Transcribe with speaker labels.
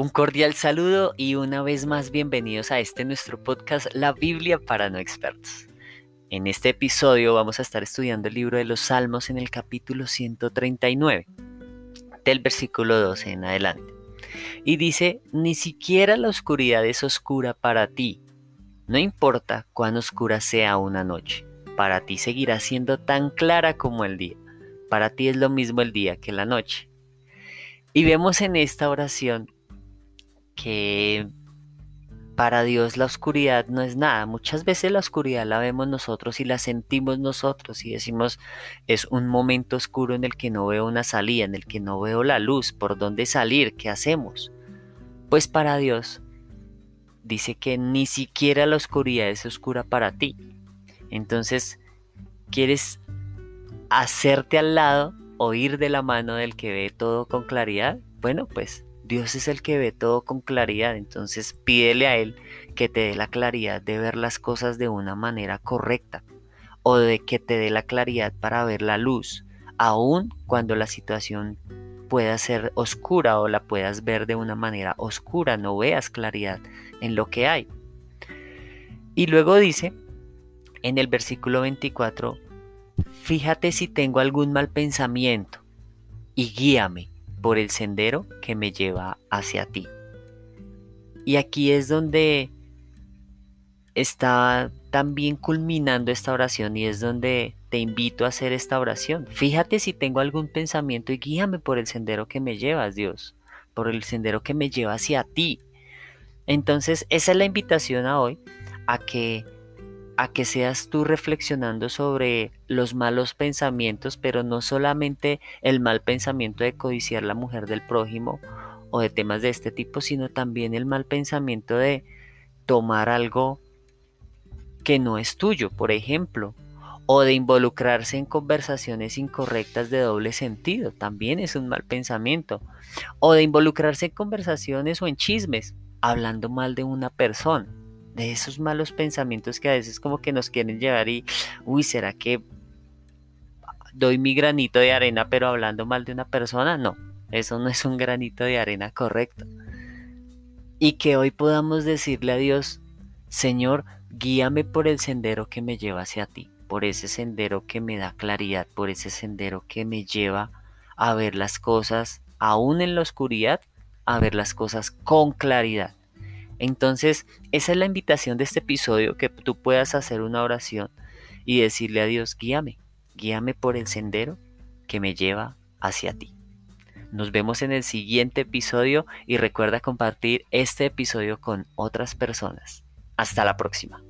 Speaker 1: Un cordial saludo y una vez más bienvenidos a este nuestro podcast La Biblia para no expertos. En este episodio vamos a estar estudiando el libro de los Salmos en el capítulo 139, del versículo 12 en adelante. Y dice, ni siquiera la oscuridad es oscura para ti. No importa cuán oscura sea una noche, para ti seguirá siendo tan clara como el día. Para ti es lo mismo el día que la noche. Y vemos en esta oración que para Dios la oscuridad no es nada. Muchas veces la oscuridad la vemos nosotros y la sentimos nosotros y decimos es un momento oscuro en el que no veo una salida, en el que no veo la luz, por dónde salir, qué hacemos. Pues para Dios dice que ni siquiera la oscuridad es oscura para ti. Entonces, ¿quieres hacerte al lado o ir de la mano del que ve todo con claridad? Bueno, pues Dios es el que ve todo con claridad, entonces pídele a Él que te dé la claridad de ver las cosas de una manera correcta o de que te dé la claridad para ver la luz, aun cuando la situación pueda ser oscura o la puedas ver de una manera oscura, no veas claridad en lo que hay. Y luego dice en el versículo 24, fíjate si tengo algún mal pensamiento y guíame por el sendero que me lleva hacia ti. Y aquí es donde está también culminando esta oración y es donde te invito a hacer esta oración. Fíjate si tengo algún pensamiento y guíame por el sendero que me llevas, Dios, por el sendero que me lleva hacia ti. Entonces, esa es la invitación a hoy, a que a que seas tú reflexionando sobre los malos pensamientos, pero no solamente el mal pensamiento de codiciar la mujer del prójimo o de temas de este tipo, sino también el mal pensamiento de tomar algo que no es tuyo, por ejemplo, o de involucrarse en conversaciones incorrectas de doble sentido, también es un mal pensamiento, o de involucrarse en conversaciones o en chismes, hablando mal de una persona de esos malos pensamientos que a veces como que nos quieren llevar y, uy, ¿será que doy mi granito de arena pero hablando mal de una persona? No, eso no es un granito de arena correcto. Y que hoy podamos decirle a Dios, Señor, guíame por el sendero que me lleva hacia ti, por ese sendero que me da claridad, por ese sendero que me lleva a ver las cosas, aún en la oscuridad, a ver las cosas con claridad. Entonces, esa es la invitación de este episodio, que tú puedas hacer una oración y decirle a Dios, guíame, guíame por el sendero que me lleva hacia ti. Nos vemos en el siguiente episodio y recuerda compartir este episodio con otras personas. Hasta la próxima.